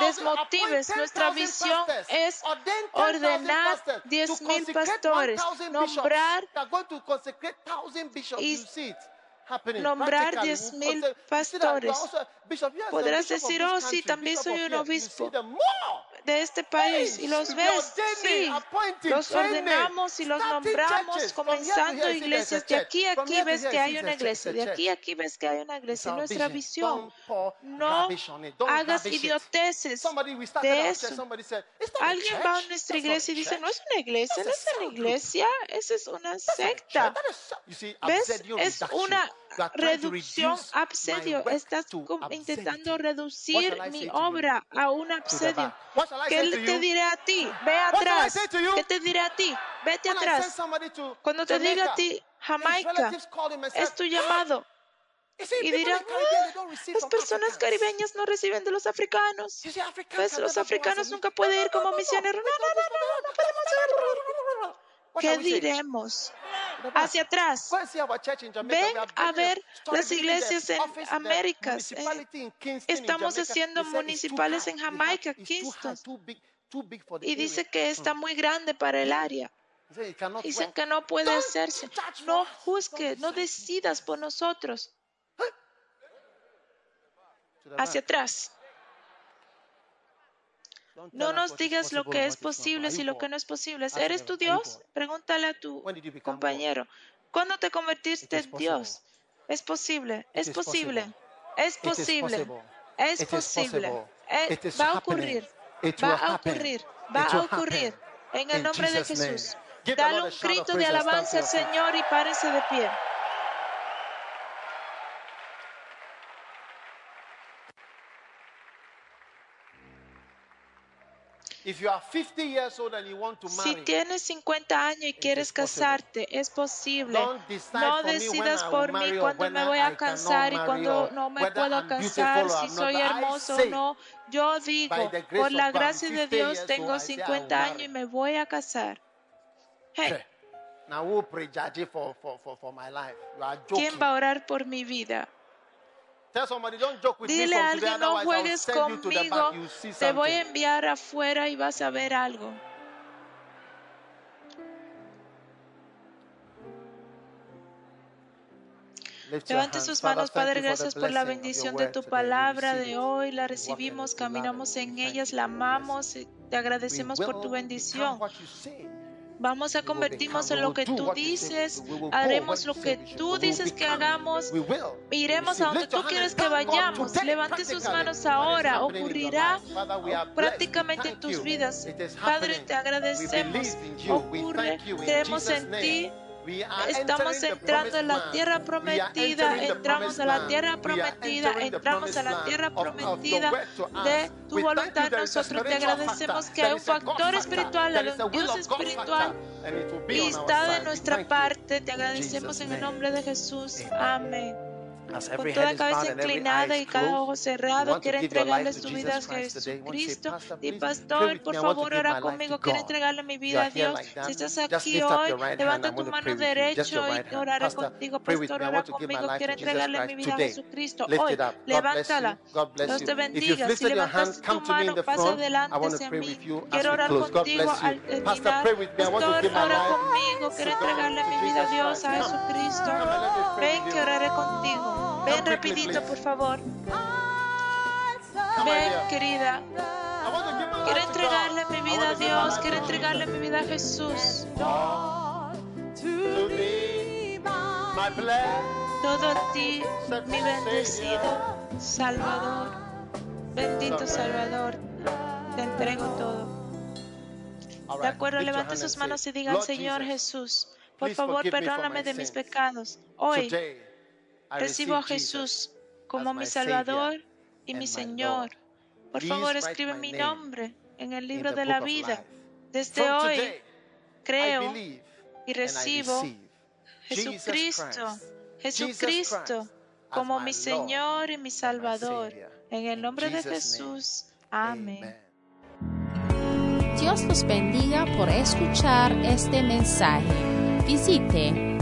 desmotives. Nuestra visión es ordenar 10 mil pastores, nombrar y nombrar 10 mil pastores. Podrás decir, oh sí, también soy un obispo de este país y los ves, sí, los ordenamos y los nombramos comenzando iglesias. De aquí a aquí ves que hay una iglesia, de aquí a aquí ves que hay una iglesia. Nuestra visión, no hagas idioteces de eso. Alguien va a nuestra iglesia y dice, no es una iglesia, no es una iglesia, esa es una secta. ¿Ves? Es una reducción absedio. Estás intentando reducir mi obra a un absedio. ¿Qué te diré a ti? Ve atrás. ¿Qué te diré a ti? Vete atrás. Cuando te diga a ti, Jamaica, es tu llamado. Y dirán, ah, las personas caribeñas no reciben de los africanos. Pues los africanos nunca pueden ir como misioneros. No, no, no, no, no podemos ¿Qué diremos? Hacia atrás. Ven a ver las iglesias en América. Estamos haciendo municipales en Jamaica, Kingston. Y dice que está muy grande para el área. Dicen que no puede hacerse. No juzgue, no decidas por nosotros. Hacia atrás. No nos digas lo que es posible y lo que no es posible. ¿Eres tu Dios? Pregúntale a tu compañero. ¿Cuándo te convertiste en Dios? Es posible, es posible, es posible, es posible. Va a ocurrir, va a ocurrir, va a ocurrir. En el nombre de Jesús. Dale un grito de alabanza al Señor y párese de pie. Si tienes 50 años y quieres casarte, es posible. No decidas por mí cuando me voy a casar y cuando no me puedo casar, si soy hermoso o no. Yo digo, por la gracia de Dios tengo 50 años y me voy a casar. ¿Quién va a orar por mi vida? Dile a alguien, no juegues conmigo, te voy a enviar afuera y vas a ver algo. Levante sus manos, Padre, gracias por la bendición de tu palabra de hoy. La recibimos, caminamos en ellas, la amamos, y te agradecemos por tu bendición. Vamos a convertirnos en lo que tú dices, haremos lo que tú dices que hagamos, iremos a donde tú quieres que vayamos. Levante sus manos ahora, ocurrirá prácticamente en tus vidas. Padre, te agradecemos, ocurre, creemos en ti. Estamos entrando en la tierra prometida, entramos a la tierra prometida, entramos a la tierra prometida de tu voluntad. Nosotros te agradecemos que hay un factor espiritual, hay un Dios espiritual y está de nuestra parte. Te agradecemos en el nombre de Jesús. Amén con toda cabeza inclinada y cada ojo cerrado, quiere entregarle su vida a Jesucristo. Y pastor, por favor, ora conmigo, quiero entregarle mi vida a Dios. Si estás aquí hoy, levanta tu mano derecha y oraré contigo. Pastor, ora conmigo, quiero entregarle mi vida a Jesucristo. Hoy, levántala. Dios te bendiga. Si levantas tu mano, pasa adelante hacia mí. Quiero orar contigo al terminar. Pastor, ora conmigo, quiero entregarle mi vida a Dios, a Jesucristo. Ven que oraré contigo. Ven rapidito, por favor. Ven, querida. Quiero entregarle mi vida a Dios. Quiero entregarle mi vida a Jesús. Todo a ti, mi bendecido Salvador. Bendito Salvador. Te entrego todo. De acuerdo, levante sus manos y digan, Señor Jesús, por favor, perdóname de mis pecados. Hoy Recibo a Jesús como mi Salvador y mi Señor. Por favor, escribe mi nombre en el libro de la vida. Desde hoy creo y recibo Jesucristo, Jesucristo como mi Señor y mi Salvador. En el nombre de Jesús. Amén. Dios los bendiga por escuchar este mensaje. Visite